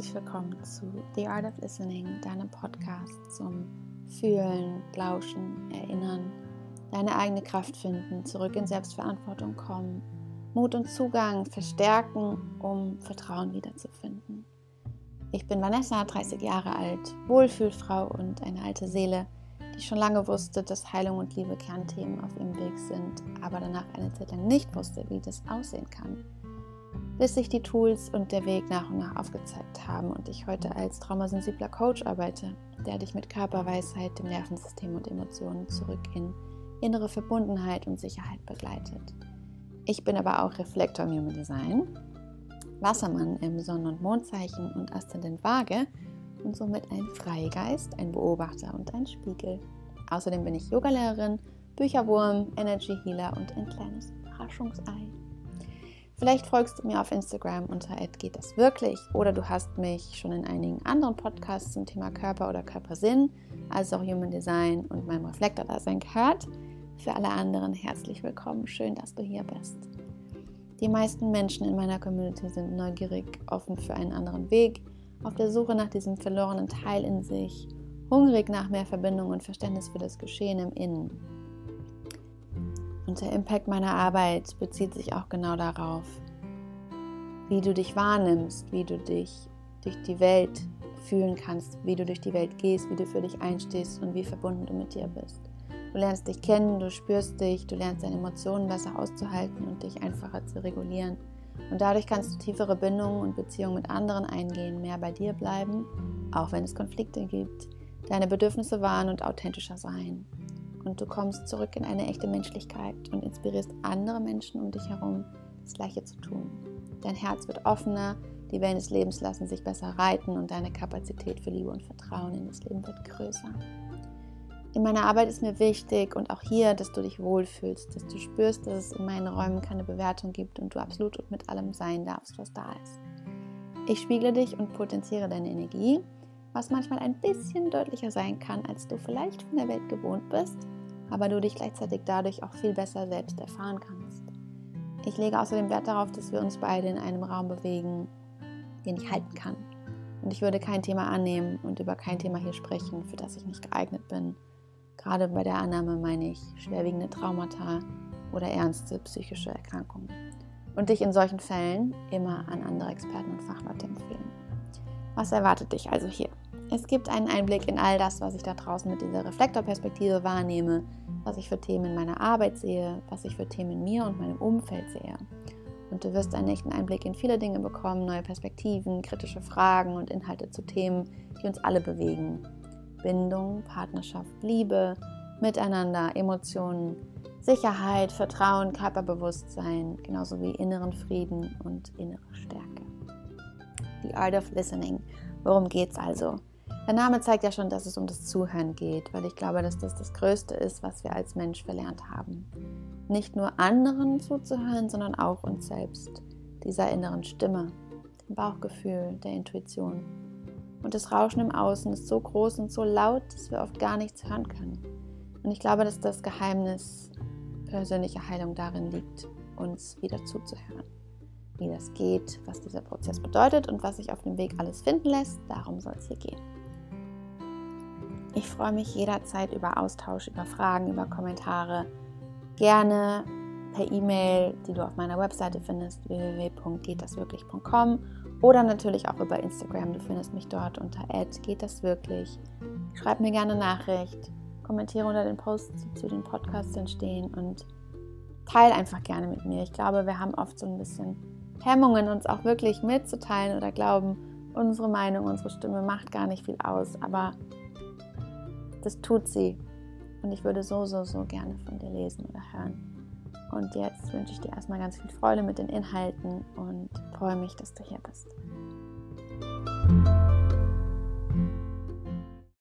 herzlich willkommen zu The Art of Listening, deinem Podcast zum Fühlen, Lauschen, Erinnern, deine eigene Kraft finden, zurück in Selbstverantwortung kommen, Mut und Zugang verstärken, um Vertrauen wiederzufinden. Ich bin Vanessa, 30 Jahre alt, Wohlfühlfrau und eine alte Seele, die schon lange wusste, dass Heilung und Liebe Kernthemen auf ihrem Weg sind, aber danach eine Zeit lang nicht wusste, wie das aussehen kann bis sich die Tools und der Weg nach und nach aufgezeigt haben und ich heute als traumasensibler Coach arbeite, der dich mit Körperweisheit, dem Nervensystem und Emotionen zurück in innere Verbundenheit und Sicherheit begleitet. Ich bin aber auch Reflektor im Human Design, Wassermann im Sonnen- und Mondzeichen und Aszendent Waage und somit ein Freigeist, ein Beobachter und ein Spiegel. Außerdem bin ich Yogalehrerin, Bücherwurm, Energy Healer und ein kleines Überraschungsei. Vielleicht folgst du mir auf Instagram unter geht das wirklich oder du hast mich schon in einigen anderen Podcasts zum Thema Körper oder Körpersinn, also auch Human Design und meinem Reflektor-Dasein gehört. Für alle anderen herzlich willkommen, schön, dass du hier bist. Die meisten Menschen in meiner Community sind neugierig, offen für einen anderen Weg, auf der Suche nach diesem verlorenen Teil in sich, hungrig nach mehr Verbindung und Verständnis für das Geschehen im Innen. Und der Impact meiner Arbeit bezieht sich auch genau darauf, wie du dich wahrnimmst, wie du dich durch die Welt fühlen kannst, wie du durch die Welt gehst, wie du für dich einstehst und wie verbunden du mit dir bist. Du lernst dich kennen, du spürst dich, du lernst deine Emotionen besser auszuhalten und dich einfacher zu regulieren. Und dadurch kannst du tiefere Bindungen und Beziehungen mit anderen eingehen, mehr bei dir bleiben, auch wenn es Konflikte gibt, deine Bedürfnisse wahren und authentischer sein und du kommst zurück in eine echte Menschlichkeit und inspirierst andere Menschen um dich herum, das Gleiche zu tun. Dein Herz wird offener, die Wellen des Lebens lassen sich besser reiten und deine Kapazität für Liebe und Vertrauen in das Leben wird größer. In meiner Arbeit ist mir wichtig und auch hier, dass du dich wohlfühlst, dass du spürst, dass es in meinen Räumen keine Bewertung gibt und du absolut und mit allem sein darfst, was da ist. Ich spiegle dich und potenziere deine Energie was manchmal ein bisschen deutlicher sein kann, als du vielleicht von der Welt gewohnt bist, aber du dich gleichzeitig dadurch auch viel besser selbst erfahren kannst. Ich lege außerdem Wert darauf, dass wir uns beide in einem Raum bewegen, den ich halten kann. Und ich würde kein Thema annehmen und über kein Thema hier sprechen, für das ich nicht geeignet bin. Gerade bei der Annahme meine ich schwerwiegende Traumata oder ernste psychische Erkrankungen. Und dich in solchen Fällen immer an andere Experten und Fachleute empfehlen. Was erwartet dich also hier? Es gibt einen Einblick in all das, was ich da draußen mit dieser Reflektorperspektive wahrnehme, was ich für Themen in meiner Arbeit sehe, was ich für Themen in mir und meinem Umfeld sehe. Und du wirst einen echten Einblick in viele Dinge bekommen, neue Perspektiven, kritische Fragen und Inhalte zu Themen, die uns alle bewegen. Bindung, Partnerschaft, Liebe, Miteinander, Emotionen, Sicherheit, Vertrauen, Körperbewusstsein, genauso wie inneren Frieden und innere Stärke. The Art of Listening. Worum geht es also? Der Name zeigt ja schon, dass es um das Zuhören geht, weil ich glaube, dass das das Größte ist, was wir als Mensch verlernt haben. Nicht nur anderen zuzuhören, sondern auch uns selbst, dieser inneren Stimme, dem Bauchgefühl, der Intuition. Und das Rauschen im Außen ist so groß und so laut, dass wir oft gar nichts hören können. Und ich glaube, dass das Geheimnis persönlicher Heilung darin liegt, uns wieder zuzuhören. Wie das geht, was dieser Prozess bedeutet und was sich auf dem Weg alles finden lässt, darum soll es hier gehen. Ich freue mich jederzeit über Austausch, über Fragen, über Kommentare. Gerne per E-Mail, die du auf meiner Webseite findest, www.gehtdaswirklich.com oder natürlich auch über Instagram. Du findest mich dort unter @gehtdaswirklich. Schreib mir gerne Nachricht, kommentiere unter den Posts, die zu den Podcasts entstehen und teile einfach gerne mit mir. Ich glaube, wir haben oft so ein bisschen Hemmungen, uns auch wirklich mitzuteilen oder glauben, unsere Meinung, unsere Stimme macht gar nicht viel aus. Aber das tut sie. Und ich würde so, so, so gerne von dir lesen oder hören. Und jetzt wünsche ich dir erstmal ganz viel Freude mit den Inhalten und freue mich, dass du hier bist.